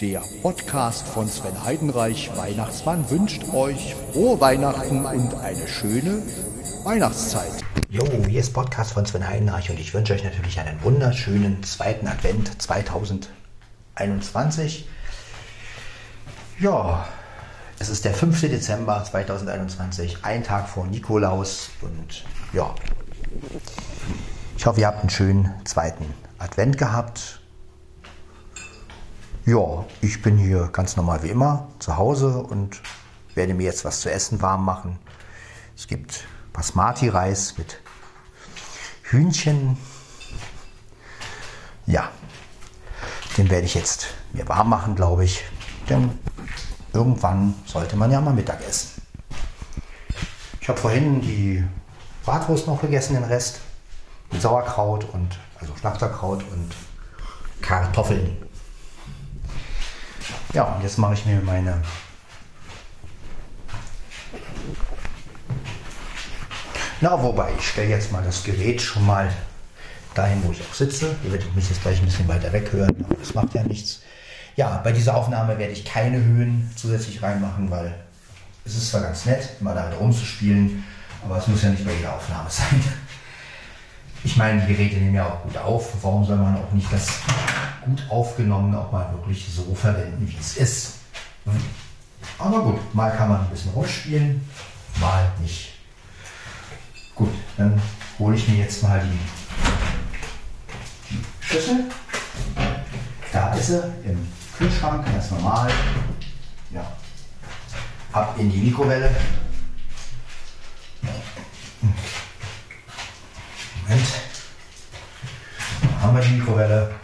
Der Podcast von Sven Heidenreich, Weihnachtsmann, wünscht euch frohe Weihnachten und eine schöne Weihnachtszeit. Jo, hier ist Podcast von Sven Heidenreich und ich wünsche euch natürlich einen wunderschönen zweiten Advent 2021. Ja, es ist der 5. Dezember 2021, ein Tag vor Nikolaus und ja, ich hoffe, ihr habt einen schönen zweiten Advent gehabt. Ja, ich bin hier ganz normal wie immer zu Hause und werde mir jetzt was zu essen warm machen. Es gibt Basmati-Reis mit Hühnchen. Ja, den werde ich jetzt mir warm machen, glaube ich. Denn irgendwann sollte man ja mal Mittag essen. Ich habe vorhin die Bratwurst noch gegessen, den Rest. Mit Sauerkraut und, also Schlachterkraut und Kartoffeln. Ja, und jetzt mache ich mir meine Na, wobei, ich stelle jetzt mal das Gerät schon mal dahin, wo ich auch sitze. Ihr werdet mich jetzt gleich ein bisschen weiter weg hören, aber das macht ja nichts. Ja, bei dieser Aufnahme werde ich keine Höhen zusätzlich reinmachen, weil es ist zwar ganz nett, mal damit rumzuspielen, aber es muss ja nicht bei jeder Aufnahme sein. Ich meine, die Geräte nehmen ja auch gut auf. Warum soll man auch nicht das gut aufgenommene auch mal wirklich so verwenden, wie es ist? Aber gut, mal kann man ein bisschen rumspielen, mal nicht. Gut, dann hole ich mir jetzt mal die, die Schüssel. Da ist sie im Kühlschrank, ganz normal. Ja. Ab in die Mikrowelle. Moment. Da haben wir die Mikrowelle.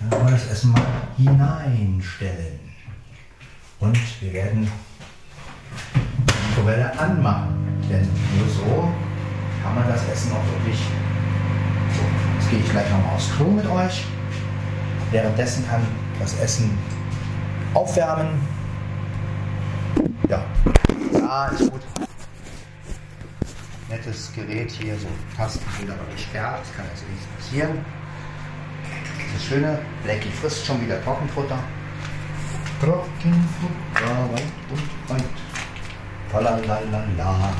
Dann wollen wir das Essen mal hineinstellen. Und wir werden die Mikrowelle anmachen. Denn nur so kann man das Essen auch wirklich. So, jetzt gehe ich gleich nochmal aufs Klo mit euch. Währenddessen kann das Essen aufwärmen. Ja, ja, ist gut. Nettes Gerät hier, so Tasten sind aber gesperrt, kann also nichts passieren. Das Schöne, Blackie frisst schon wieder Trockenfutter. Trockenfutter, weit und weit. Falalala.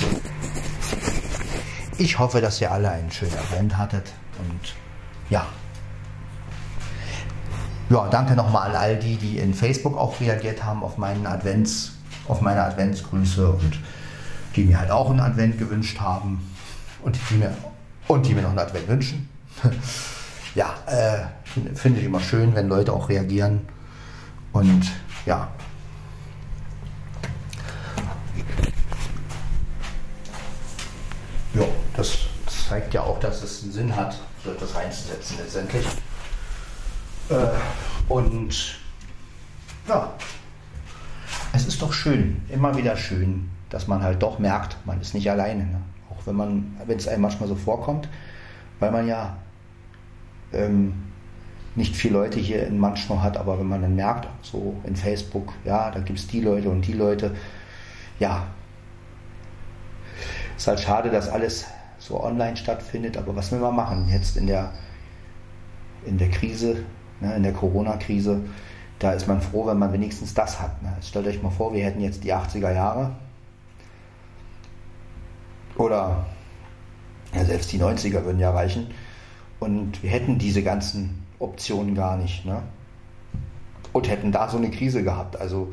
So. Ich hoffe, dass ihr alle einen schönen Advent hattet und ja. Ja, danke nochmal an all die, die in Facebook auch reagiert haben auf meinen Advents, auf meine Adventsgrüße und die mir halt auch einen Advent gewünscht haben und die mir, und die mir noch einen Advent wünschen. ja, äh, finde ich immer schön, wenn Leute auch reagieren. Und ja. Ja, das, zeigt ja auch, dass es einen Sinn hat, so etwas reinzusetzen letztendlich. Äh, und ja, es ist doch schön, immer wieder schön, dass man halt doch merkt, man ist nicht alleine. Ne? Auch wenn man, wenn es einem manchmal so vorkommt, weil man ja ähm, nicht viele Leute hier in Manchmal hat, aber wenn man dann merkt, so in Facebook, ja, da gibt es die Leute und die Leute, ja, ist halt schade, dass alles so online stattfindet, aber was will man machen? Jetzt in der, in der Krise, ne, in der Corona-Krise, da ist man froh, wenn man wenigstens das hat. Ne? Stellt euch mal vor, wir hätten jetzt die 80er Jahre oder ja, selbst die 90er würden ja reichen und wir hätten diese ganzen Optionen gar nicht. Ne? Und hätten da so eine Krise gehabt. Also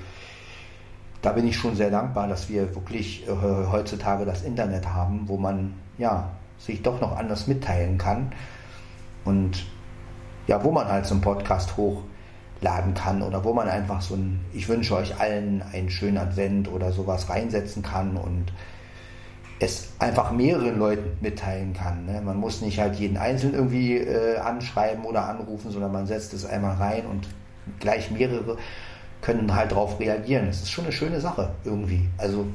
da bin ich schon sehr dankbar, dass wir wirklich äh, heutzutage das Internet haben, wo man ja sich doch noch anders mitteilen kann und ja, wo man halt so einen Podcast hochladen kann oder wo man einfach so ein, ich wünsche euch allen einen schönen Advent oder sowas reinsetzen kann und es einfach mehreren Leuten mitteilen kann. Ne? Man muss nicht halt jeden Einzelnen irgendwie äh, anschreiben oder anrufen, sondern man setzt es einmal rein und gleich mehrere können halt darauf reagieren. Das ist schon eine schöne Sache irgendwie. Also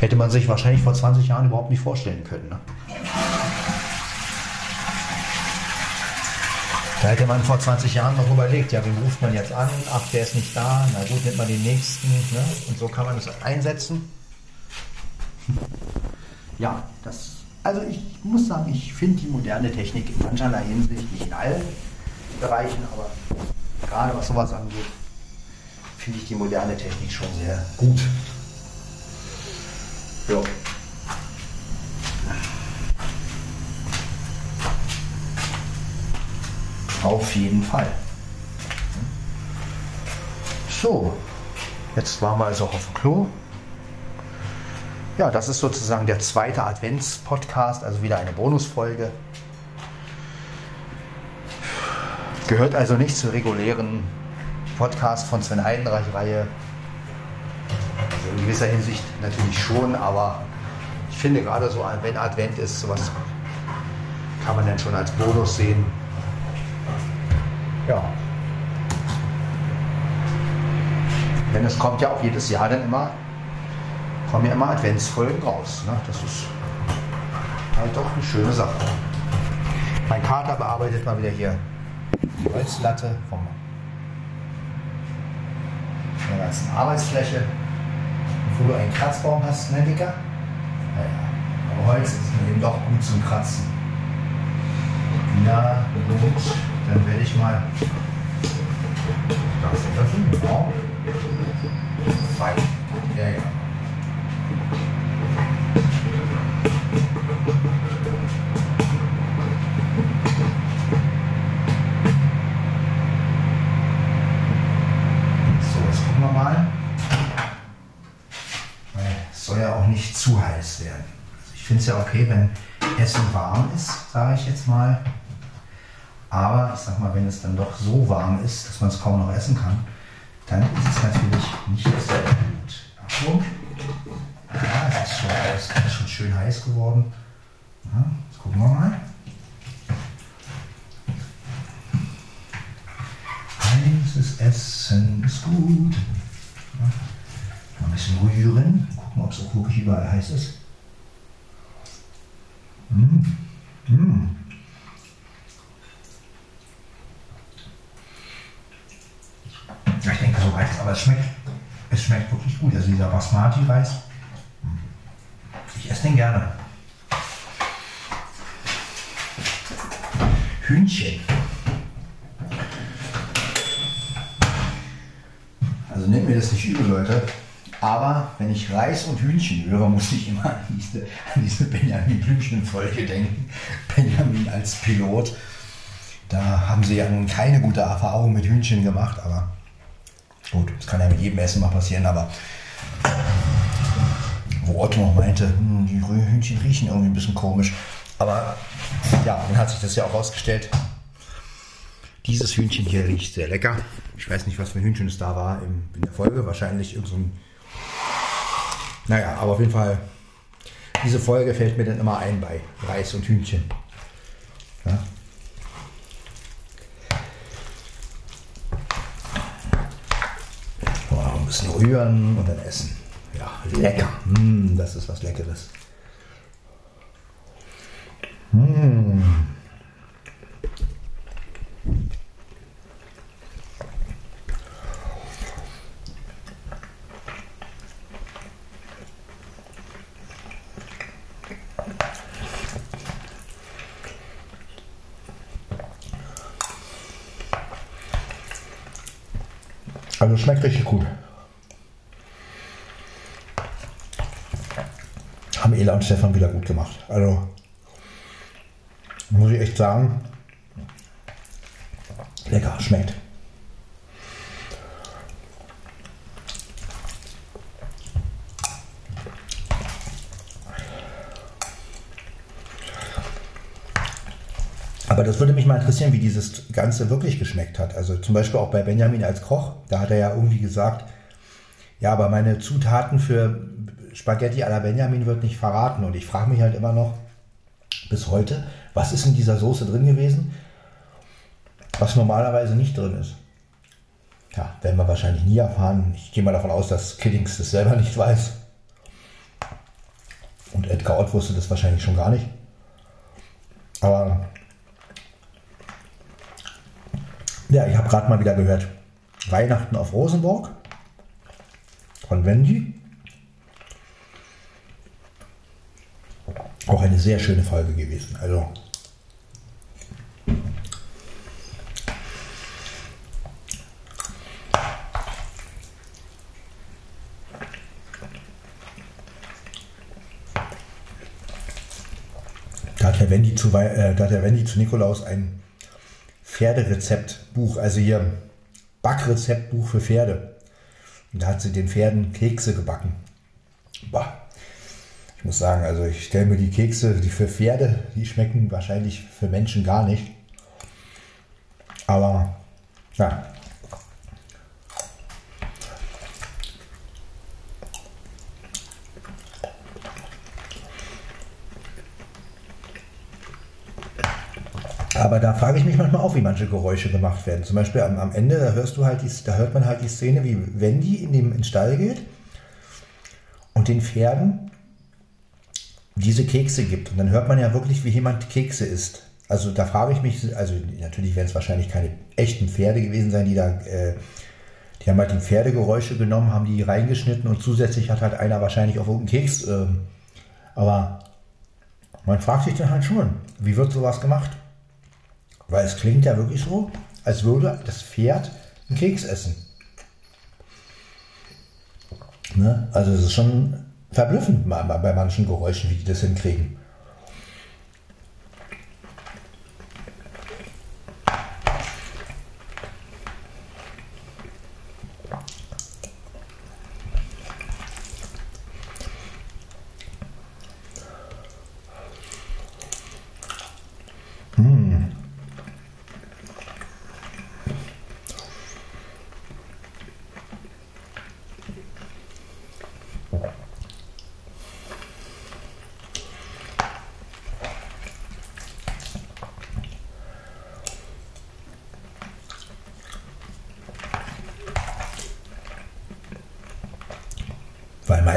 hätte man sich wahrscheinlich vor 20 Jahren überhaupt nicht vorstellen können. Ne? Da hätte man vor 20 Jahren noch überlegt, ja, wen ruft man jetzt an? Ach, der ist nicht da. Na gut, nimmt man den nächsten. Ne? Und so kann man das einsetzen. Ja, das also ich muss sagen, ich finde die moderne Technik in mancherlei Hinsicht, nicht in allen Bereichen, aber gerade was sowas angeht, finde ich die moderne Technik schon sehr gut. Ja. Auf jeden Fall. So, jetzt waren wir also auf dem Klo. Ja, das ist sozusagen der zweite Advents-Podcast, also wieder eine Bonusfolge. Gehört also nicht zur regulären Podcast von Sven Heidenreich-Reihe. Also in gewisser Hinsicht natürlich schon, aber ich finde gerade so, wenn Advent ist, sowas kann man dann schon als Bonus sehen. Ja. Denn es kommt ja auch jedes Jahr dann immer kommen ja immer Adventsfolgen raus. Ne? Das ist halt doch eine schöne Sache. Mein Kater bearbeitet mal wieder hier die Holzlatte von der ganzen Arbeitsfläche. Wo du einen Kratzbaum hast, ne, Dicker? Naja, aber Holz ist mir eben doch gut zum Kratzen. Na, gut, dann werde ich mal das öffnen. Fein. Ja, ja. Zu heiß werden. Also ich finde es ja okay, wenn Essen warm ist, sage ich jetzt mal. Aber ich sag mal, wenn es dann doch so warm ist, dass man es kaum noch essen kann, dann ist es natürlich nicht sehr gut. Achtung. Ja, es ist schon, es ist schon schön heiß geworden. Ja, jetzt gucken wir mal. Heißes Essen ist gut. Ja, ein bisschen rühren ob es auch wirklich überall heiß ist. Mmh. Mmh. Ich denke, so reicht es, aber es schmeckt, es schmeckt wirklich gut. Also dieser Basmati-Reis, ich esse den gerne. Hühnchen. Also nehmt mir das nicht übel, Leute. Aber wenn ich Reis und Hühnchen höre, muss ich immer an diese, an diese Benjamin Blümchen-Folge denken. Benjamin als Pilot. Da haben sie ja nun keine gute Erfahrung mit Hühnchen gemacht, aber gut, das kann ja mit jedem Essen mal passieren, aber wo Otto noch meinte, hm, die Hühnchen riechen irgendwie ein bisschen komisch. Aber ja, dann hat sich das ja auch rausgestellt. Dieses Hühnchen hier riecht sehr lecker. Ich weiß nicht, was für ein Hühnchen es da war in, der Folge. Wahrscheinlich irgendein so naja, aber auf jeden Fall, diese Folge fällt mir dann immer ein bei Reis und Hühnchen. Ja. Ein bisschen rühren und dann essen. Ja, lecker. Mm, das ist was Leckeres. Mm. Also schmeckt richtig gut. Haben Ela und Stefan wieder gut gemacht. Also muss ich echt sagen, lecker, schmeckt. Aber das würde mich mal interessieren, wie dieses Ganze wirklich geschmeckt hat. Also zum Beispiel auch bei Benjamin als Koch, da hat er ja irgendwie gesagt, ja, aber meine Zutaten für Spaghetti à la Benjamin wird nicht verraten. Und ich frage mich halt immer noch bis heute, was ist in dieser Soße drin gewesen, was normalerweise nicht drin ist. Ja, werden wir wahrscheinlich nie erfahren. Ich gehe mal davon aus, dass Kiddings das selber nicht weiß. Und Edgar Ott wusste das wahrscheinlich schon gar nicht. Aber Ja, ich habe gerade mal wieder gehört. Weihnachten auf Rosenburg von Wendy. Auch eine sehr schöne Folge gewesen. Also Da hat der Wendy zu, äh, zu Nikolaus ein Pferderezeptbuch, also hier Backrezeptbuch für Pferde. Und da hat sie den Pferden Kekse gebacken. Boah. Ich muss sagen, also ich stelle mir die Kekse, die für Pferde, die schmecken wahrscheinlich für Menschen gar nicht. Aber ja, Aber da frage ich mich manchmal auch, wie manche Geräusche gemacht werden. Zum Beispiel am, am Ende, da hörst du halt die, da hört man halt die Szene, wie Wendy in dem in den Stall geht und den Pferden diese Kekse gibt. Und dann hört man ja wirklich, wie jemand Kekse isst. Also da frage ich mich, also natürlich werden es wahrscheinlich keine echten Pferde gewesen sein, die da, äh, die haben halt die Pferdegeräusche genommen, haben die reingeschnitten und zusätzlich hat halt einer wahrscheinlich auch irgendeinen Keks. Äh, aber man fragt sich dann halt schon, wie wird sowas gemacht? Weil es klingt ja wirklich so, als würde das Pferd einen Keks essen. Ne? Also es ist schon verblüffend bei manchen Geräuschen, wie die das hinkriegen.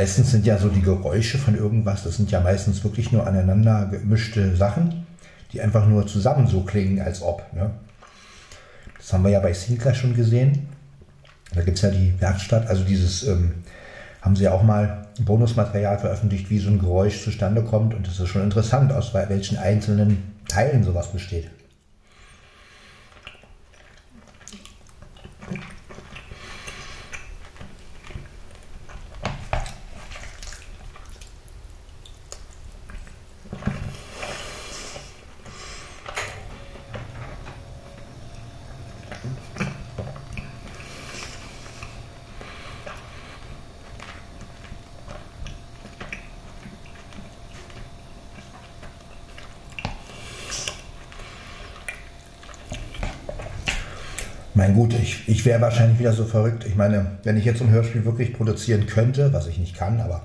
Meistens sind ja so die Geräusche von irgendwas, das sind ja meistens wirklich nur aneinander gemischte Sachen, die einfach nur zusammen so klingen, als ob. Ne? Das haben wir ja bei Sinclair schon gesehen. Da gibt es ja die Werkstatt, also dieses, ähm, haben sie ja auch mal Bonusmaterial veröffentlicht, wie so ein Geräusch zustande kommt. Und das ist schon interessant, aus welchen einzelnen Teilen sowas besteht. Mein gut, ich, ich wäre wahrscheinlich wieder so verrückt. Ich meine, wenn ich jetzt ein Hörspiel wirklich produzieren könnte, was ich nicht kann, aber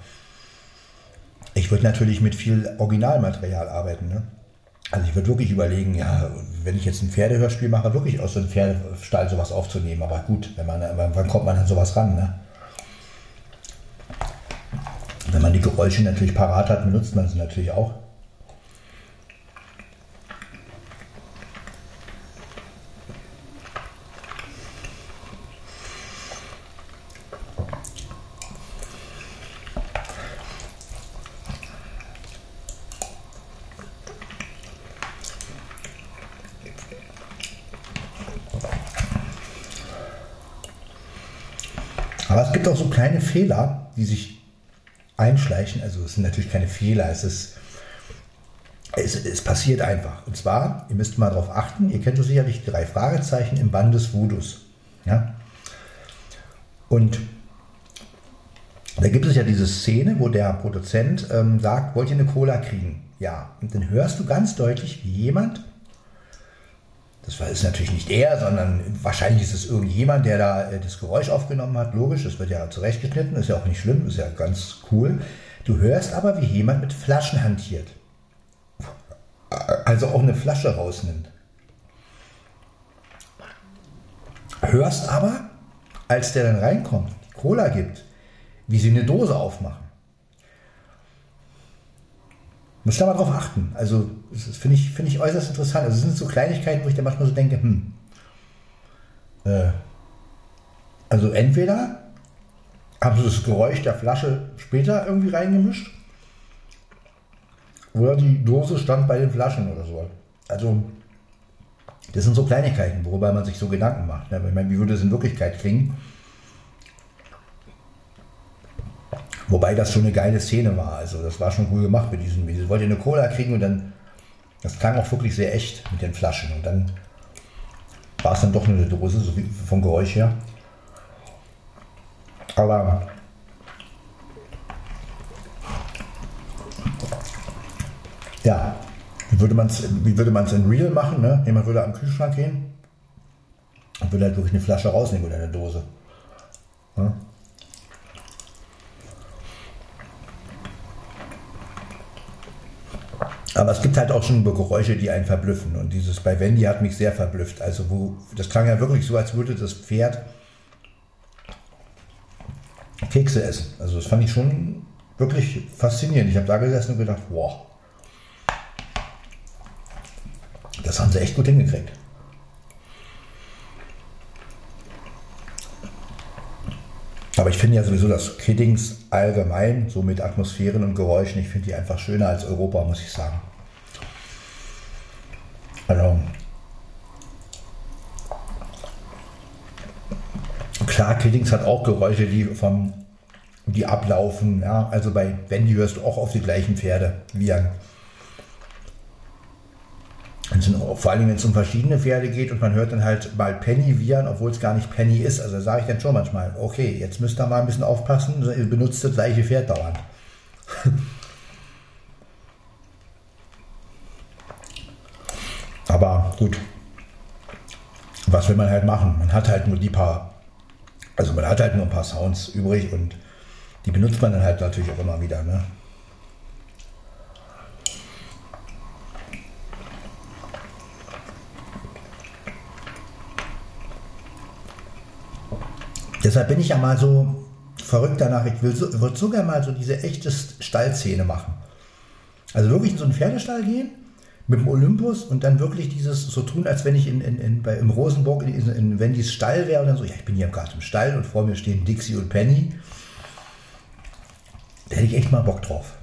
ich würde natürlich mit viel Originalmaterial arbeiten. Ne? Also ich würde wirklich überlegen, ja, wenn ich jetzt ein Pferdehörspiel mache, wirklich aus so einem Pferdestall sowas aufzunehmen. Aber gut, wenn man, wann kommt man an sowas ran? Ne? Wenn man die Geräusche natürlich parat hat, benutzt man sie natürlich auch. Gibt auch so kleine Fehler, die sich einschleichen. Also es sind natürlich keine Fehler, es ist es, es, passiert einfach. Und zwar, ihr müsst mal darauf achten, ihr kennt so sicherlich die drei Fragezeichen im Band des Voodoos. Ja? Und da gibt es ja diese Szene, wo der Produzent ähm, sagt, wollt ihr eine Cola kriegen? Ja. Und dann hörst du ganz deutlich, wie jemand das ist natürlich nicht er, sondern wahrscheinlich ist es irgendjemand, der da äh, das Geräusch aufgenommen hat. Logisch, das wird ja zurechtgeschnitten, ist ja auch nicht schlimm, ist ja ganz cool. Du hörst aber, wie jemand mit Flaschen hantiert. Also auch eine Flasche rausnimmt. Hörst aber, als der dann reinkommt, Cola gibt, wie sie eine Dose aufmachen. Muss da mal drauf achten. Also, das finde ich, find ich äußerst interessant. Also, es sind so Kleinigkeiten, wo ich dann manchmal so denke, hm. Äh, also, entweder haben sie das Geräusch der Flasche später irgendwie reingemischt. Oder die Dose stand bei den Flaschen oder so. Also, das sind so Kleinigkeiten, worüber man sich so Gedanken macht. Ne? Ich meine, wie würde es in Wirklichkeit klingen? Wobei das schon eine geile Szene war. Also, das war schon cool gemacht mit diesen. Sie wollte eine Cola kriegen und dann. Das klang auch wirklich sehr echt mit den Flaschen. Und dann war es dann doch nur eine Dose, so wie vom Geräusch her. Aber ja, wie würde man es in Real machen? Ne? Jemand würde am Kühlschrank gehen und würde halt wirklich eine Flasche rausnehmen oder eine Dose. Aber es gibt halt auch schon Geräusche, die einen verblüffen. Und dieses bei Wendy hat mich sehr verblüfft. Also, wo, das klang ja wirklich so, als würde das Pferd Kekse essen. Also, das fand ich schon wirklich faszinierend. Ich habe da gesessen und gedacht, wow. Das haben sie echt gut hingekriegt. Aber ich finde ja sowieso das Kiddings allgemein, so mit Atmosphären und Geräuschen, ich finde die einfach schöner als Europa, muss ich sagen. Also, klar, Kiddings hat auch Geräusche, die vom, die ablaufen. Ja? Also bei Wendy hörst du auch auf die gleichen Pferde wie an vor allem, wenn es um verschiedene Pferde geht und man hört dann halt mal Penny wiehern, obwohl es gar nicht Penny ist. Also sage ich dann schon manchmal, okay, jetzt müsst ihr mal ein bisschen aufpassen, benutzt das gleiche Pferd dauernd. Aber gut, was will man halt machen? Man hat halt nur die paar, also man hat halt nur ein paar Sounds übrig und die benutzt man dann halt natürlich auch immer wieder. Ne? Deshalb bin ich ja mal so verrückt danach. Ich so, würde sogar mal so diese echte Stallszene machen. Also wirklich in so einen Pferdestall gehen mit dem Olympus und dann wirklich dieses so tun, als wenn ich in, in, in bei, im Rosenburg in, in Wendys Stall wäre und dann so, ja, ich bin hier gerade im Stall und vor mir stehen Dixie und Penny. Da hätte ich echt mal Bock drauf.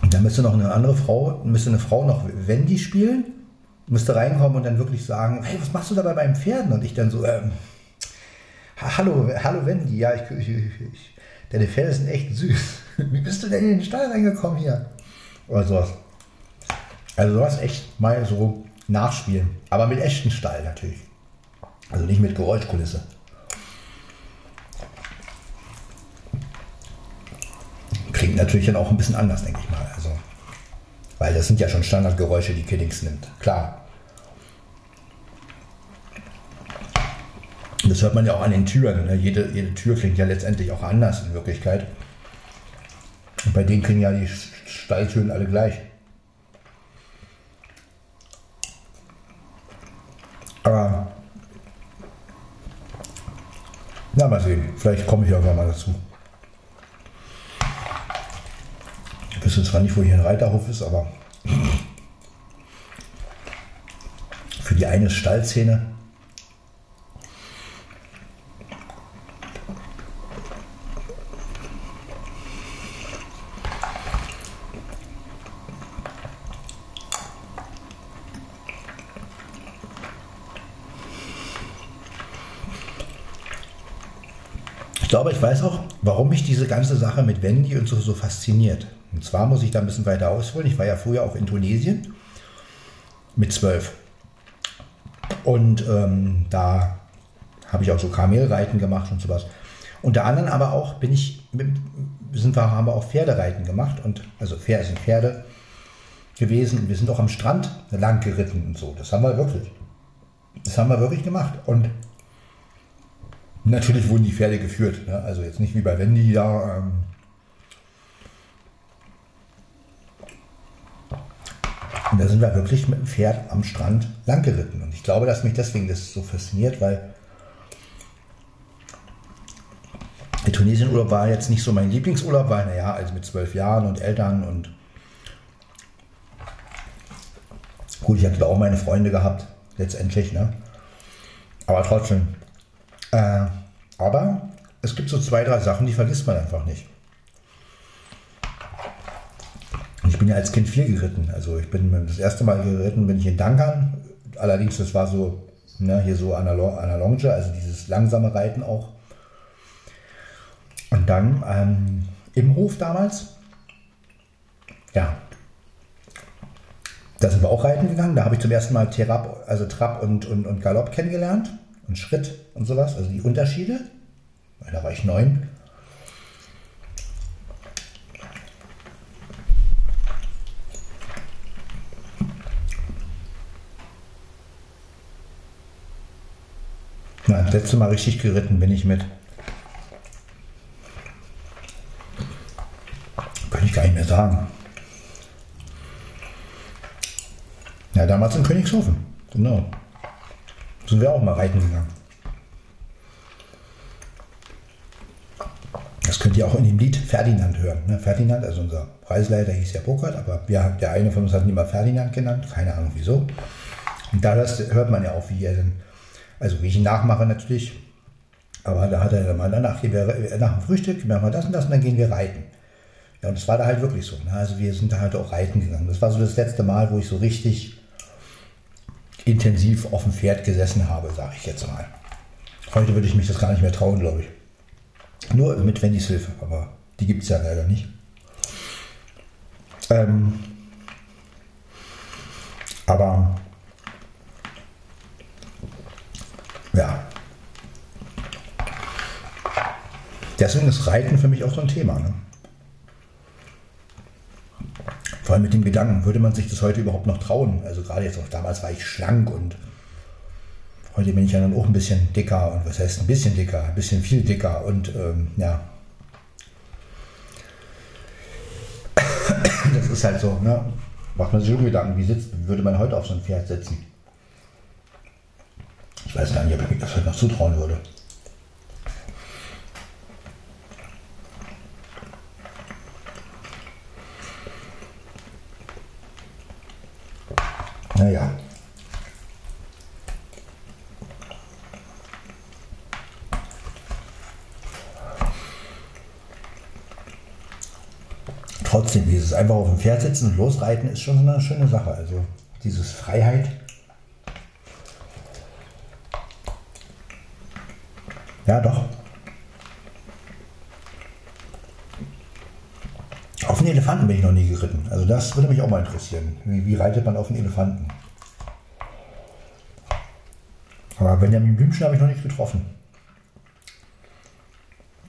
Und dann müsste noch eine andere Frau, müsste eine Frau noch Wendy spielen müsste reinkommen und dann wirklich sagen, hey, was machst du dabei beim Pferden? Und ich dann so, ähm, hallo, hallo Wendy, ja, ich, ich, ich, deine Pferde sind echt süß. Wie bist du denn in den Stall reingekommen hier? Oder sowas. Also sowas echt mal so nachspielen. Aber mit echten Stall natürlich. Also nicht mit Geräuschkulisse. Klingt natürlich dann auch ein bisschen anders, denke ich mal. Also weil das sind ja schon Standardgeräusche, die Kiddings nimmt. Klar. Das hört man ja auch an den Türen. Ne? Jede, jede Tür klingt ja letztendlich auch anders in Wirklichkeit. Und bei denen klingen ja die Stalltüren alle gleich. Aber na, mal sehen. Vielleicht komme ich irgendwann mal dazu. wüsste zwar nicht, wo hier ein Reiterhof ist, aber für die eine Stallszene. Ich weiß auch, warum mich diese ganze Sache mit Wendy und so, so fasziniert. Und zwar muss ich da ein bisschen weiter ausholen. Ich war ja früher auch in Tunesien mit zwölf. Und ähm, da habe ich auch so Kamelreiten gemacht und sowas. Unter anderem aber auch bin ich, sind wir, haben wir auch Pferdereiten gemacht und also Pferde sind Pferde gewesen. Und wir sind auch am Strand lang geritten und so. Das haben wir wirklich. Das haben wir wirklich gemacht. Und natürlich wurden die Pferde geführt. Ne? Also jetzt nicht wie bei Wendy da. Ähm, Und da sind wir wirklich mit dem Pferd am Strand lang geritten. Und ich glaube, dass mich deswegen das so fasziniert, weil der Tunesienurlaub war jetzt nicht so mein Lieblingsurlaub, weil, naja, also mit zwölf Jahren und Eltern und gut, ich hatte auch meine Freunde gehabt, letztendlich, ne? Aber trotzdem. Äh, aber es gibt so zwei, drei Sachen, die vergisst man einfach nicht. Ich bin ja als Kind viel geritten. Also ich bin das erste Mal geritten, bin ich in Dankern. Allerdings, das war so, ne, hier so an der, Longe, also dieses langsame Reiten auch. Und dann ähm, im Hof damals, ja, da sind wir auch reiten gegangen. Da habe ich zum ersten Mal Terab, also Trab und, und, und Galopp kennengelernt und Schritt und sowas, also die Unterschiede. Da war ich neun. Na, das letzte Mal richtig geritten bin ich mit. Kann ich gar nicht mehr sagen. Ja, damals in Königshofen. Genau. Sind wir auch mal reiten gegangen. Das könnt ihr auch in dem Lied Ferdinand hören. Ne? Ferdinand, also unser Preisleiter hieß ja Burkhardt, aber wir, der eine von uns hat ihn immer Ferdinand genannt, keine Ahnung wieso. Und da hört man ja auch, wie er denn, also wie ich ihn nachmache natürlich, aber da hat er dann mal danach, wir, nach dem Frühstück machen wir das und das und dann gehen wir reiten. Ja, und das war da halt wirklich so. Ne? Also wir sind da halt auch reiten gegangen. Das war so das letzte Mal, wo ich so richtig intensiv auf dem Pferd gesessen habe, sage ich jetzt mal. Heute würde ich mich das gar nicht mehr trauen, glaube ich. Nur mit Wendys Hilfe, aber die gibt es ja leider nicht. Ähm, aber ja. Deswegen ist Reiten für mich auch so ein Thema. Ne? Vor allem mit dem Gedanken, würde man sich das heute überhaupt noch trauen? Also gerade jetzt auch damals war ich schlank und heute bin ich ja dann auch ein bisschen dicker und was heißt ein bisschen dicker, ein bisschen viel dicker und ähm, ja. Das ist halt so, ne? Macht man sich schon Gedanken, wie sitzt, würde man heute auf so ein Pferd sitzen? Ich weiß gar nicht, ob ich mir das heute noch zutrauen würde. Naja. Trotzdem, dieses einfach auf dem Pferd sitzen und losreiten ist schon eine schöne Sache. Also dieses Freiheit. Ja, doch. Einen Elefanten bin ich noch nie geritten. Also das würde mich auch mal interessieren. Wie, wie reitet man auf einen Elefanten? Aber Benjamin Blümchen habe ich noch nicht getroffen.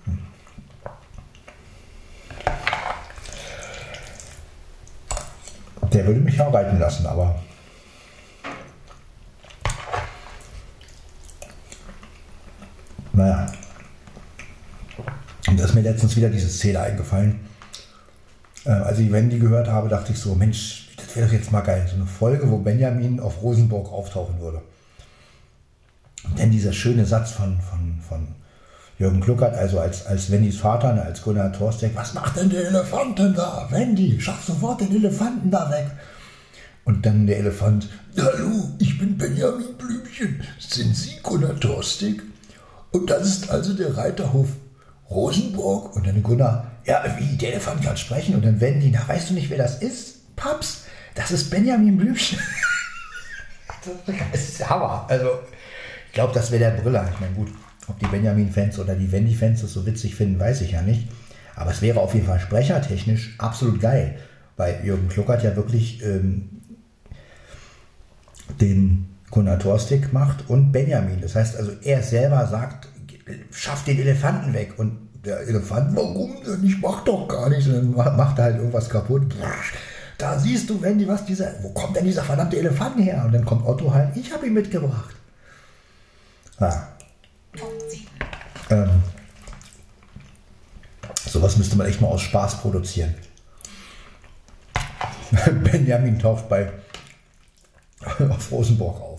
Hm. Der würde mich auch reiten lassen, aber naja. Und da ist mir letztens wieder diese Szene eingefallen äh, als ich Wendy gehört habe, dachte ich so, Mensch, das wäre doch jetzt mal geil. So eine Folge, wo Benjamin auf Rosenburg auftauchen würde. Dann dieser schöne Satz von, von, von Jürgen Kluckert, also als, als Wendys Vater, ne, als Gunnar Thorstek, was macht denn der Elefant denn da? Wendy, schaff sofort den Elefanten da weg. Und dann der Elefant, hallo, ich bin Benjamin Blümchen. Sind Sie Gunnar Thorstek? Und das ist also der Reiterhof Rosenburg. Und dann Gunnar, ja, wie, der Elefant kann sprechen. Und dann die, na, weißt du nicht, wer das ist? Paps, das ist Benjamin Blümchen. das ist Hammer. Also, ich glaube, das wäre der Brüller. Ich meine, gut, ob die Benjamin-Fans oder die Wendy-Fans das so witzig finden, weiß ich ja nicht. Aber es wäre auf jeden Fall sprechertechnisch absolut geil. Weil Jürgen Kluckert ja wirklich ähm, den Gunnar Torstig macht und Benjamin. Das heißt also, er selber sagt, schafft den Elefanten weg. Und der Elefant, warum denn? Ich mach doch gar nichts. Und dann macht er halt irgendwas kaputt. Da siehst du, Wendy, was dieser, wo kommt denn dieser verdammte Elefant her? Und dann kommt Otto halt, ich habe ihn mitgebracht. Ah. Ähm, sowas müsste man echt mal aus Spaß produzieren. Benjamin taucht bei auf Rosenborg auf.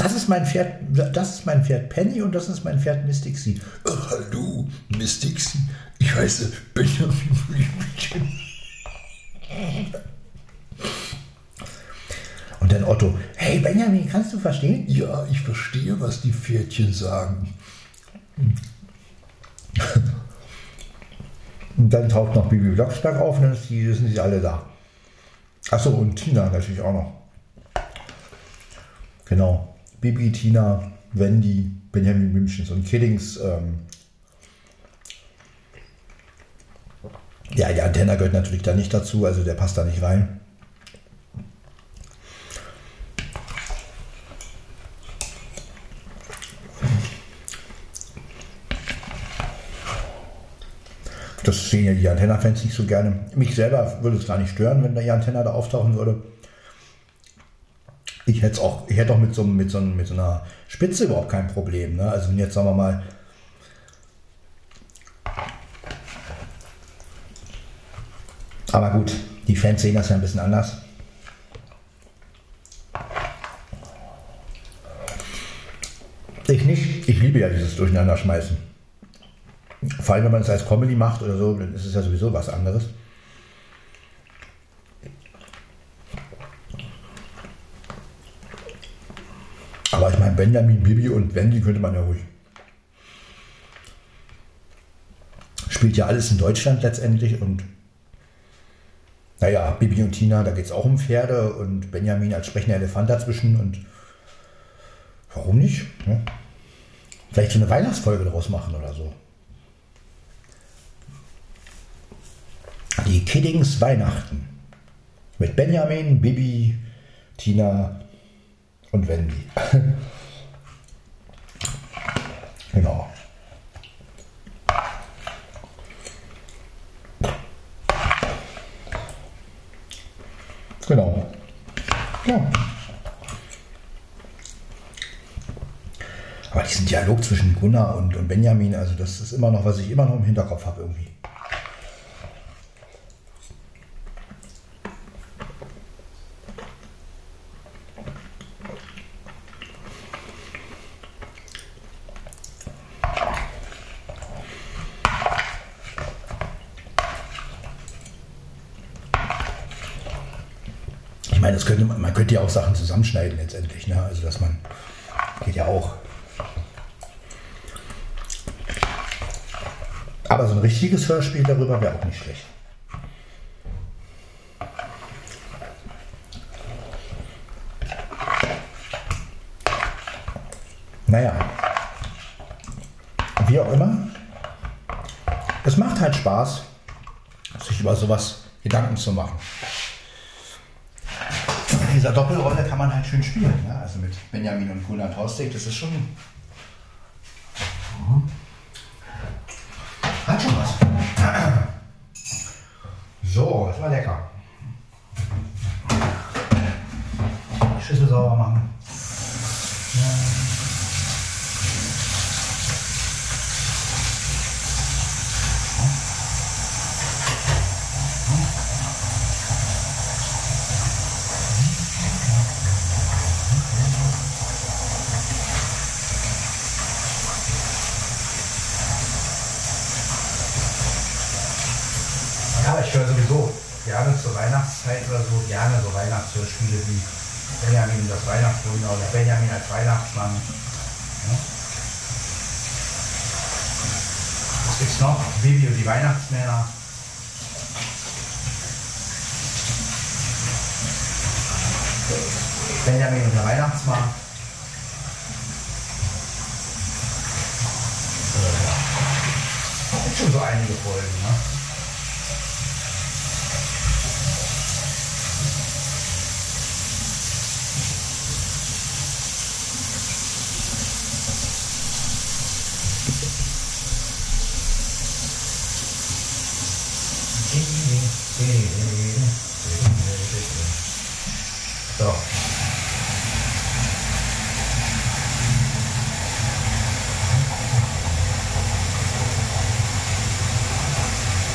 Das ist mein Pferd, das ist mein Pferd Penny und das ist mein Pferd Mystic Sea. Oh, hallo, Mystic Sea. Ich heiße Benjamin Blümchen. Und dann Otto, hey, Benjamin, kannst du verstehen? Ja, ich verstehe, was die Pferdchen sagen. Und dann taucht noch Bibi Blocksberg auf und dann ist die, sind sie alle da. Achso, und Tina natürlich auch noch. Genau. Bibi, Tina, Wendy, Benjamin Mümchens und Kiddings. Ähm ja, der Antenna gehört natürlich da nicht dazu, also der passt da nicht rein. Das sehen ja die Antenna-Fans nicht so gerne. Mich selber würde es gar nicht stören, wenn die Antenna da auftauchen würde. Ich hätte auch, ich hätte auch mit so, mit, so, mit so einer Spitze überhaupt kein Problem. Ne? Also jetzt sagen wir mal, aber gut, die Fans sehen das ja ein bisschen anders. Ich nicht. Ich liebe ja dieses Durcheinanderschmeißen. Vor allem, wenn man es als Comedy macht oder so, dann ist es ja sowieso was anderes. Aber ich meine, Benjamin, Bibi und Wendy könnte man ja ruhig. Spielt ja alles in Deutschland letztendlich und naja, Bibi und Tina, da geht es auch um Pferde und Benjamin als sprechender Elefant dazwischen und warum nicht? Ne? Vielleicht so eine Weihnachtsfolge daraus machen oder so. Die Kiddings Weihnachten. Mit Benjamin, Bibi, Tina und Wendy. genau. Genau. Ja. Aber diesen Dialog zwischen Gunnar und, und Benjamin, also das ist immer noch, was ich immer noch im Hinterkopf habe irgendwie. Ich meine, das könnte ja auch Sachen zusammenschneiden letztendlich, ne? Also dass man geht ja auch. Aber so ein richtiges Hörspiel darüber wäre auch nicht schlecht. Naja, wie auch immer, es macht halt Spaß, sich über sowas Gedanken zu machen. Dieser Doppelrolle kann man halt schön spielen. Ne? Also mit Benjamin und Gunnar Torstig, das ist schon. Hat schon was. So, das war lecker. Die Schüssel sauber machen. Ja, ich höre sowieso gerne zur Weihnachtszeit oder so, gerne so Weihnachtshörspiele wie Benjamin das Weihnachtswunder oder Benjamin als Weihnachtsmann. Ja. Was gibt's noch? Bibi und die Weihnachtsmänner. Benjamin und der Weihnachtsmann. Gibt schon so einige Folgen, ne? So.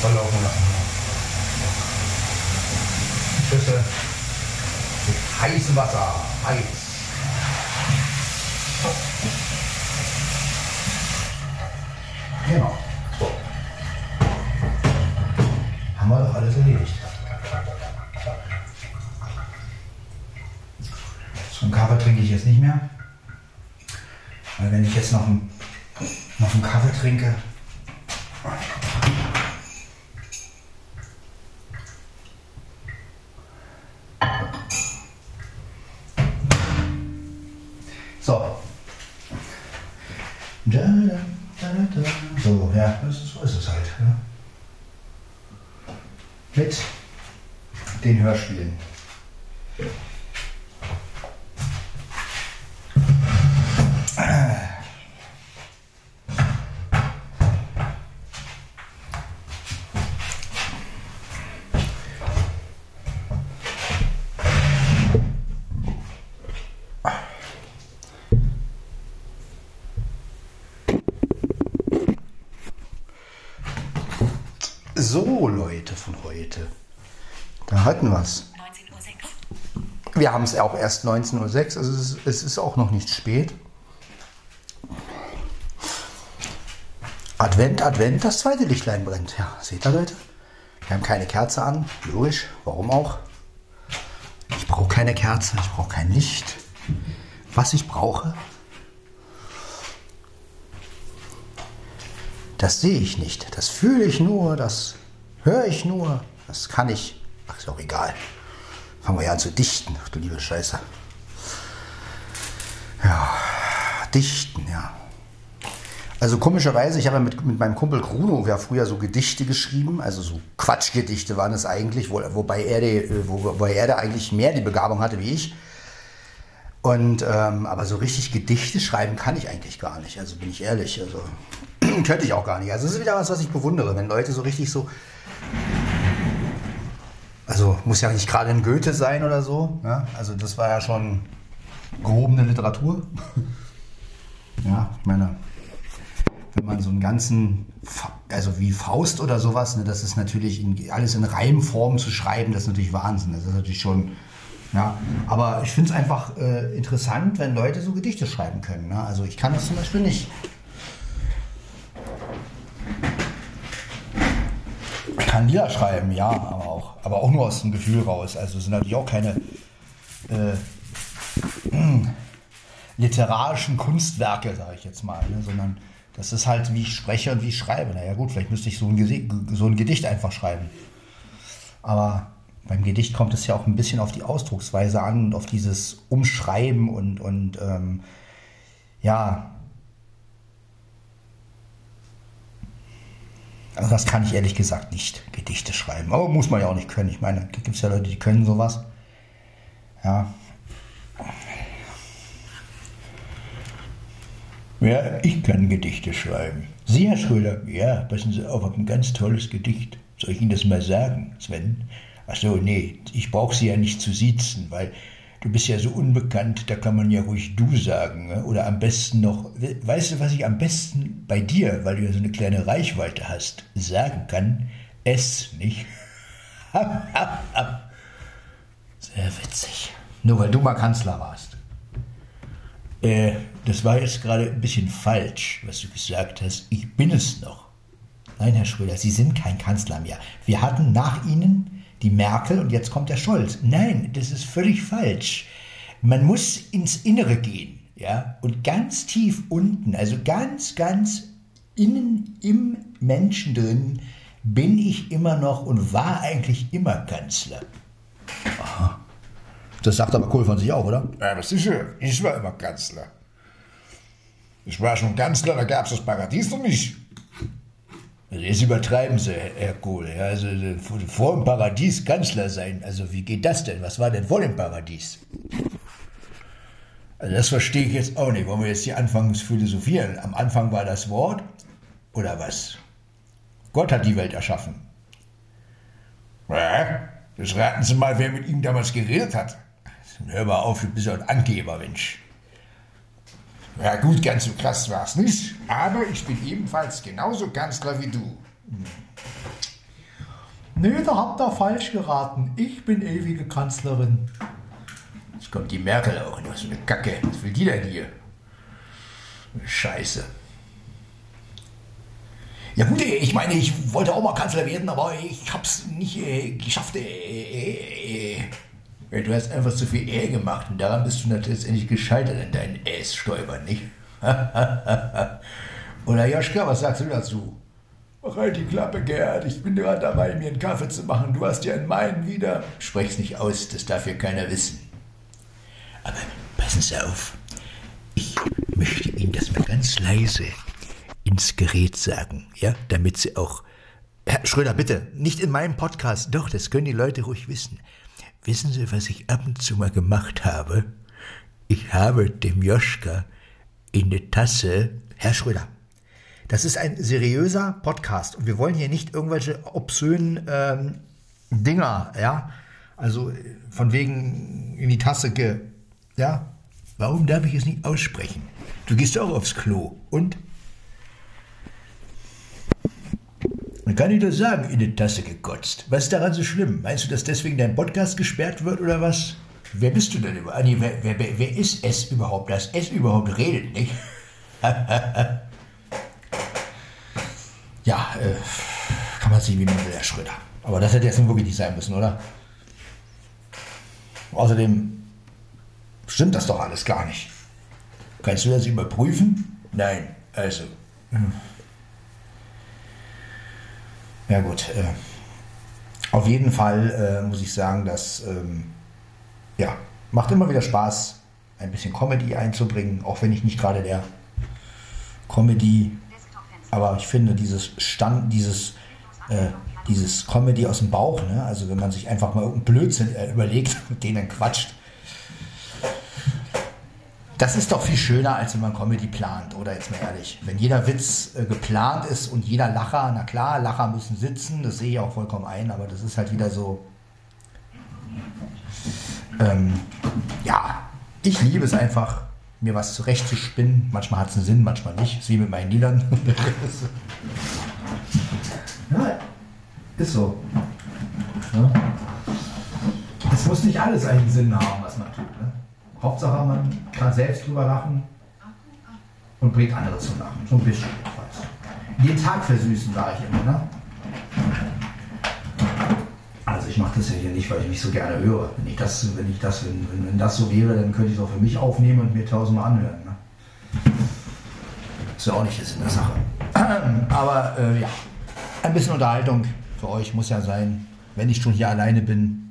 Verlaufen lassen. Schüsse mit heißem Wasser. Heiß. Genau. So. Haben wir doch alles erledigt. Zum Kaffee Kaffee trinke ich jetzt nicht mehr. Weil wenn ich jetzt noch einen, noch einen Kaffee trinke, Mit den Hörspielen. So, Leute von heute. Da hatten wir es. 19.06 Uhr. Wir haben es auch erst 19.06 Uhr, also es ist, es ist auch noch nicht spät. Advent, Advent, das zweite Lichtlein brennt. Ja, seht ihr, Leute? Wir haben keine Kerze an, logisch, warum auch? Ich brauche keine Kerze, ich brauche kein Licht. Was ich brauche, das sehe ich nicht, das fühle ich nur, das höre ich nur, das kann ich. Ach, ist auch egal. Fangen wir ja an zu dichten, du liebe Scheiße. Ja, dichten, ja. Also komischerweise, ich habe ja mit, mit meinem Kumpel Bruno ja früher so Gedichte geschrieben, also so Quatschgedichte waren es eigentlich, wo, wobei, er die, wo, wobei er da eigentlich mehr die Begabung hatte wie ich. Und ähm, aber so richtig Gedichte schreiben kann ich eigentlich gar nicht, also bin ich ehrlich. Also könnte ich auch gar nicht. Also es ist wieder was, was ich bewundere, wenn Leute so richtig so. Also muss ja nicht gerade ein Goethe sein oder so. Ja? Also das war ja schon gehobene Literatur. ja, ich meine, wenn man so einen ganzen, also wie Faust oder sowas, ne, das ist natürlich in, alles in Reimform zu schreiben, das ist natürlich Wahnsinn. Das ist natürlich schon, ja. Aber ich finde es einfach äh, interessant, wenn Leute so Gedichte schreiben können. Ne? Also ich kann das zum Beispiel nicht. Kann Lieder schreiben, ja, aber auch, aber auch nur aus dem Gefühl raus. Also sind natürlich auch keine äh, mm, literarischen Kunstwerke, sage ich jetzt mal, ne? sondern das ist halt, wie ich spreche und wie ich schreibe. Naja gut, vielleicht müsste ich so ein, Gesi- so ein Gedicht einfach schreiben. Aber beim Gedicht kommt es ja auch ein bisschen auf die Ausdrucksweise an und auf dieses Umschreiben und, und ähm, ja, Also das kann ich ehrlich gesagt nicht, Gedichte schreiben. Aber muss man ja auch nicht können. Ich meine, gibt es ja Leute, die können sowas. Ja. Ja, ich kann Gedichte schreiben. Sie, Herr Schröder, Ja, passen Sie auf, ein ganz tolles Gedicht. Soll ich Ihnen das mal sagen, Sven? Ach so, nee, ich brauche Sie ja nicht zu siezen, weil du bist ja so unbekannt, da kann man ja ruhig du sagen. Ne? Oder am besten noch, weißt du, was ich am besten bei dir, weil du ja so eine kleine Reichweite hast, sagen kann? Es nicht. sehr witzig. Nur weil du mal Kanzler warst. Äh, das war jetzt gerade ein bisschen falsch, was du gesagt hast. Ich bin es noch. Nein, Herr Schröder, Sie sind kein Kanzler mehr. Wir hatten nach Ihnen die Merkel und jetzt kommt der Scholz. Nein, das ist völlig falsch. Man muss ins Innere gehen, ja, und ganz tief unten, also ganz, ganz innen im Menschen drin, bin ich immer noch und war eigentlich immer Kanzler. Das sagt aber Kohl von sich auch, oder? Ja, aber sicher, ich war immer Kanzler. Ich war schon Kanzler, da gab es das Paradies noch nicht. Jetzt übertreiben Sie, Herr Kohl. Also äh, vor- vor dem Paradies Kanzler sein. Also wie geht das denn? Was war denn vor dem Paradies? Also das verstehe ich jetzt auch nicht. Wollen wir jetzt hier anfangen zu philosophieren? Am Anfang war das Wort oder was? Gott hat die Welt erschaffen. Ja, das raten Sie mal, wer mit ihm damals geredet hat. Hör mal auf, du bist ja ein Angeber, Mensch. Ja gut, ganz so krass war es nicht, aber ich bin ebenfalls genauso Kanzler wie du. Nö, da habt ihr falsch geraten. Ich bin ewige Kanzlerin. Jetzt kommt die Merkel auch. Was für eine Kacke. Was will die denn hier? Scheiße. Ja gut, ich meine, ich wollte auch mal Kanzler werden, aber ich hab's nicht äh, geschafft. Äh, äh, äh. Ja, du hast einfach zu viel Ehe gemacht und daran bist du letztendlich gescheitert in deinen Ässtäubern, nicht? Oder Joschka, was sagst du dazu? Mach halt die Klappe, Gerd. Ich bin gerade dabei, mir einen Kaffee zu machen. Du hast ja in meinen wieder. Sprech's nicht aus, das darf ja keiner wissen. Aber passen Sie auf. Ich möchte Ihnen das mal ganz leise ins Gerät sagen, ja, damit Sie auch. Herr Schröder, bitte, nicht in meinem Podcast. Doch, das können die Leute ruhig wissen. Wissen Sie, was ich ab und zu mal gemacht habe? Ich habe dem Joschka in eine Tasse. Herr Schröder, das ist ein seriöser Podcast und wir wollen hier nicht irgendwelche obszönen ähm, Dinger, ja. Also von wegen in die Tasse ge. Ja, warum darf ich es nicht aussprechen? Du gehst auch aufs Klo und. Man kann ich das sagen, in die Tasse gekotzt. Was ist daran so schlimm? Meinst du, dass deswegen dein Podcast gesperrt wird oder was? Wer bist du denn überhaupt? Nee, wer, wer, wer ist es überhaupt, dass es überhaupt redet, nicht? ja, äh, kann man sehen, wie man will, Herr Schröder. Aber das hätte jetzt nun wirklich nicht sein müssen, oder? Außerdem stimmt das doch alles gar nicht. Kannst du das überprüfen? Nein, also. hm. Ja gut. Äh, auf jeden Fall äh, muss ich sagen, dass ähm, ja macht immer wieder Spaß, ein bisschen Comedy einzubringen, auch wenn ich nicht gerade der Comedy, aber ich finde dieses Stand, dieses äh, dieses Comedy aus dem Bauch, ne? also wenn man sich einfach mal irgendeinen Blödsinn äh, überlegt und den dann quatscht, das ist doch viel schöner, als wenn man Comedy plant, oder jetzt mal ehrlich. Wenn jeder Witz äh, geplant ist und jeder Lacher, na klar, Lacher müssen sitzen, das sehe ich auch vollkommen ein, aber das ist halt wieder so. Ähm, ja, ich liebe es einfach, mir was zurechtzuspinnen. Manchmal hat es einen Sinn, manchmal nicht. ist wie mit meinen Liedern. ja, ist so. Ja. Es muss nicht alles einen Sinn haben, was man tut. Hauptsache, man kann selbst drüber lachen und bringt andere zum Lachen. So ein bisschen. Den Tag versüßen, sage ich immer. Ne? Also ich mache das ja hier nicht, weil ich mich so gerne höre. Wenn ich das, wenn ich das, wenn, wenn, wenn das so wäre, dann könnte ich es auch für mich aufnehmen und mir tausendmal anhören. Ne? Ist ja auch nicht das in der Sache. Aber äh, ja, ein bisschen Unterhaltung für euch muss ja sein. Wenn ich schon hier alleine bin,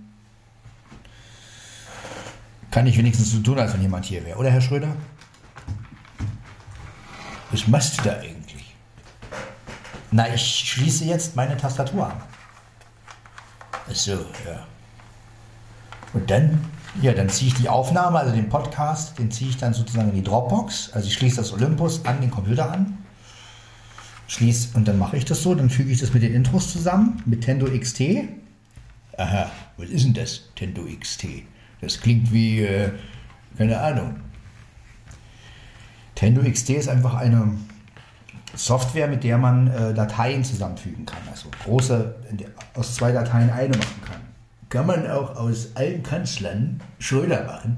kann ich wenigstens so tun, als wenn jemand hier wäre. Oder, Herr Schröder? Was machst du da eigentlich? Na, ich schließe jetzt meine Tastatur an. Ach so, ja. Und dann? Ja, dann ziehe ich die Aufnahme, also den Podcast, den ziehe ich dann sozusagen in die Dropbox. Also ich schließe das Olympus an den Computer an. Schließe, und dann mache ich das so, dann füge ich das mit den Intros zusammen, mit Tendo XT. Aha, was ist denn das, Tendo XT? Das klingt wie, äh, keine Ahnung. Tendo XT ist einfach eine Software, mit der man äh, Dateien zusammenfügen kann. Also große, aus zwei Dateien eine machen kann. Kann man auch aus allen Kanzlern Schröder machen.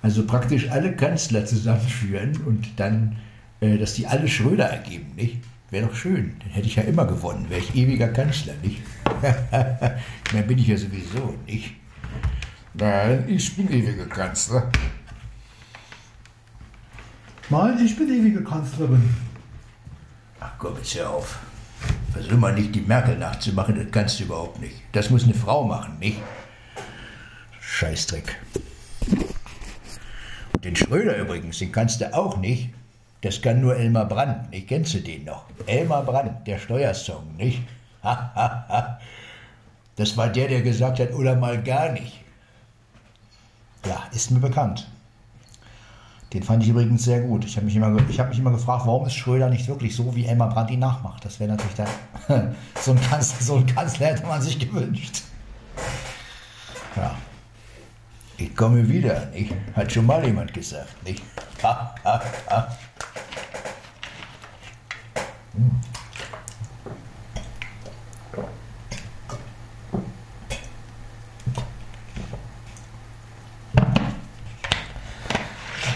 Also praktisch alle Kanzler zusammenführen und dann, äh, dass die alle Schröder ergeben, nicht? Wäre doch schön. Dann hätte ich ja immer gewonnen. Wäre ich ewiger Kanzler, nicht? Dann bin ich ja sowieso nicht. Nein, ich bin ewiger Kanzler. Nein, ich bin ewige Kanzlerin. Ach komm, jetzt hör auf. Versuch mal nicht die Merkel nachzumachen, das kannst du überhaupt nicht. Das muss eine Frau machen, nicht? Scheißdreck. Und den Schröder übrigens, den kannst du auch nicht. Das kann nur Elmar Brandt, nicht? Kennst den noch? Elmar Brandt, der Steuersong, nicht? das war der, der gesagt hat, oder mal gar nicht. Ja, ist mir bekannt. Den fand ich übrigens sehr gut. Ich habe mich, immer, ich hab mich immer gefragt, warum ist Schröder nicht wirklich so, wie Elmar Brandt ihn nachmacht. Das wäre natürlich der, so, ein Kanzler, so ein Kanzler hätte man sich gewünscht. Ja. Ich komme wieder, nicht? Hat schon mal jemand gesagt, nicht? Ha, ha, ha. Hm.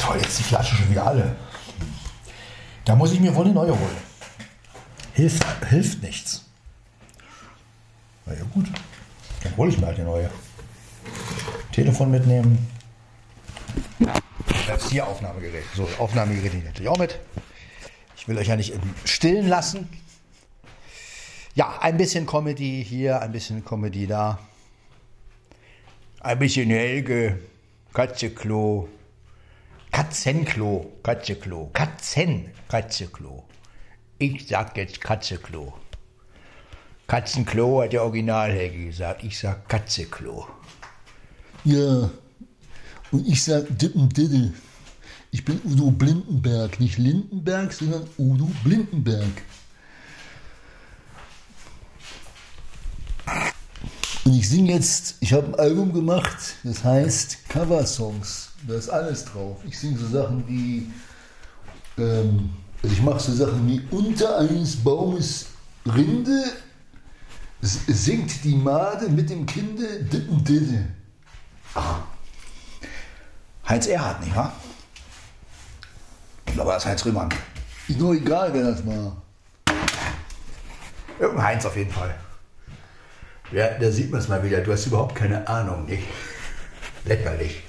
Toll, jetzt die Flasche schon wieder alle. Da muss ich mir wohl eine neue holen. Hilft, hilft nichts. Na ja, gut. Dann hole ich mir halt eine neue. Telefon mitnehmen. Das hier Aufnahmegerät. So, Aufnahmegerät nehme ich natürlich auch mit. Ich will euch ja nicht im Stillen lassen. Ja, ein bisschen Comedy hier, ein bisschen Comedy da. Ein bisschen Helge, Katzeklo, Katzenklo, Katzeklo, Katzen, Katzeklo. Ich sag jetzt Katzeklo. Katzenklo hat der Original-Helge gesagt. Ich sag Katzeklo. Ja, und ich sag Dippendiddel. Ich bin Udo Blindenberg, nicht Lindenberg, sondern Udo Blindenberg. Und ich singe jetzt, ich habe ein Album gemacht, das heißt Cover-Songs. Da ist alles drauf. Ich singe so Sachen wie, ähm, ich mache so Sachen wie unter eines Baumes Rinde singt die Made mit dem Kinde Dippendidde. Heinz Erhardt, nicht wahr? Oder war das Heinz Rühmann? Ist nur egal, wer das war. Irgendein Heinz auf jeden Fall. Ja, da sieht man es mal wieder. Du hast überhaupt keine Ahnung, nicht? Lächerlich.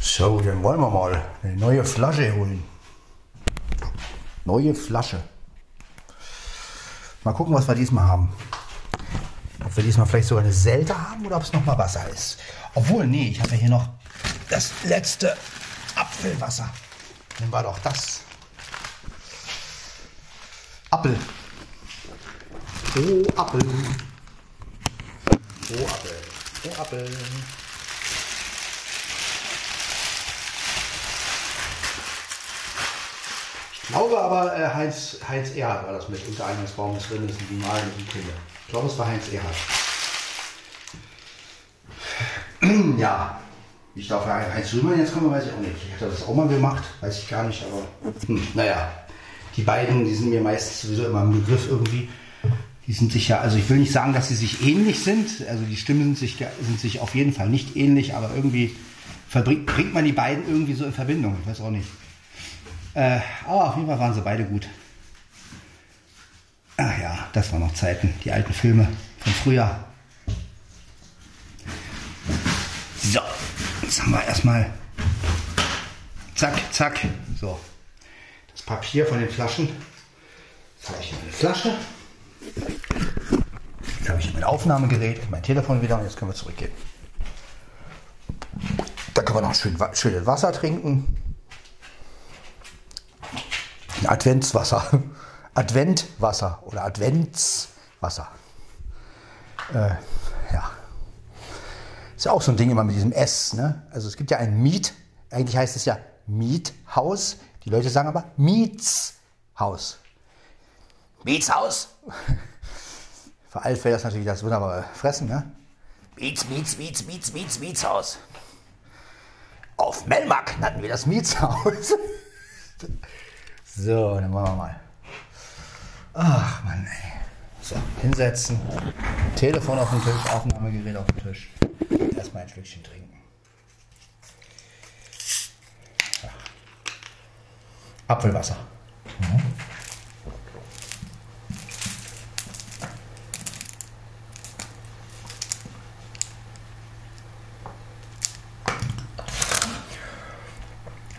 So, dann wollen wir mal eine neue Flasche holen. Neue Flasche. Mal gucken, was wir diesmal haben. Wir diesmal vielleicht sogar eine Selte haben oder ob es nochmal Wasser ist. Obwohl, nee, ich habe ja hier noch das letzte Apfelwasser. Nehmen wir doch das. Appel. Oh, Appel. Oh, Appel. Oh, Appel. Ich glaube aber, äh, Heinz, Heinz Erhard war das mit unter eines Baumes drin ist, die Malen die Kinder. Ich glaube, es war Heinz Erhard. ja, ich glaube, Heinz Rühmann jetzt kommen, weiß ich auch nicht. Ich hatte das auch mal gemacht, weiß ich gar nicht, aber hm, naja. Die beiden, die sind mir meistens sowieso immer im Begriff irgendwie. Die sind sich ja, also ich will nicht sagen, dass sie sich ähnlich sind. Also die Stimmen sind sich, sind sich auf jeden Fall nicht ähnlich, aber irgendwie bringt man die beiden irgendwie so in Verbindung. Ich weiß auch nicht. Äh, aber auf jeden Fall waren sie beide gut. Ach ja, das waren noch Zeiten, die alten Filme von früher. So, jetzt haben wir erstmal zack, zack. So, das Papier von den Flaschen. Jetzt habe ich hier eine Flasche. Jetzt habe ich mein Aufnahmegerät mein Telefon wieder und jetzt können wir zurückgehen. Da können wir noch schön, schönes Wasser trinken. Ein Adventswasser. Adventwasser oder Adventswasser. Äh, ja. Ist ja auch so ein Ding immer mit diesem S. Ne? Also es gibt ja ein Miet, eigentlich heißt es ja Miethaus. Die Leute sagen aber Mietshaus. Mietshaus. Für Alf wäre das natürlich das wunderbare Fressen. Ne? Miets, Miets, Miets, Miets, Miets, Mietshaus. Auf Melmack nannten wir das Mietshaus. so, dann machen wir mal. Ach Mann, ey. So, hinsetzen. Telefon auf den Tisch, Aufnahmegerät auf den Tisch. Erstmal ein Schlückchen trinken. Ja. Apfelwasser.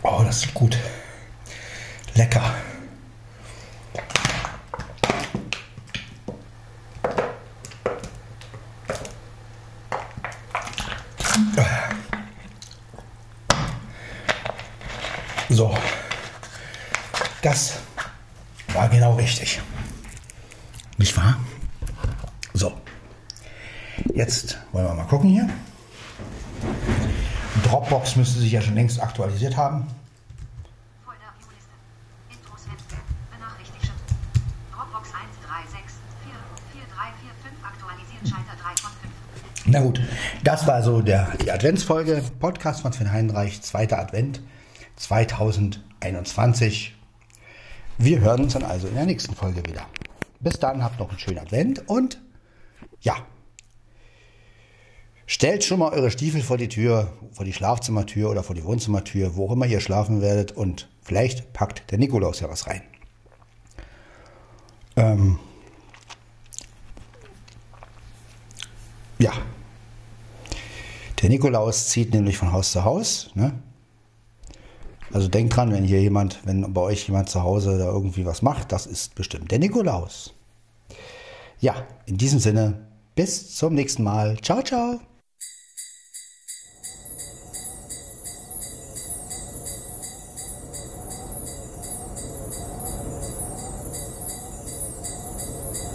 Oh, das ist gut. Lecker. So. Das war genau richtig. Nicht wahr? So. Jetzt wollen wir mal gucken hier. Dropbox müsste sich ja schon längst aktualisiert haben. Na gut, das war so der, die Adventsfolge. Podcast von Sven Heinreich, zweiter Advent 2021. Wir hören uns dann also in der nächsten Folge wieder. Bis dann, habt noch einen schönen Advent und ja, stellt schon mal eure Stiefel vor die Tür, vor die Schlafzimmertür oder vor die Wohnzimmertür, wo auch immer ihr schlafen werdet und vielleicht packt der Nikolaus ja was rein. Ähm, ja. Der Nikolaus zieht nämlich von Haus zu Haus. Ne? Also denkt dran, wenn hier jemand, wenn bei euch jemand zu Hause da irgendwie was macht, das ist bestimmt der Nikolaus. Ja, in diesem Sinne, bis zum nächsten Mal. Ciao, ciao.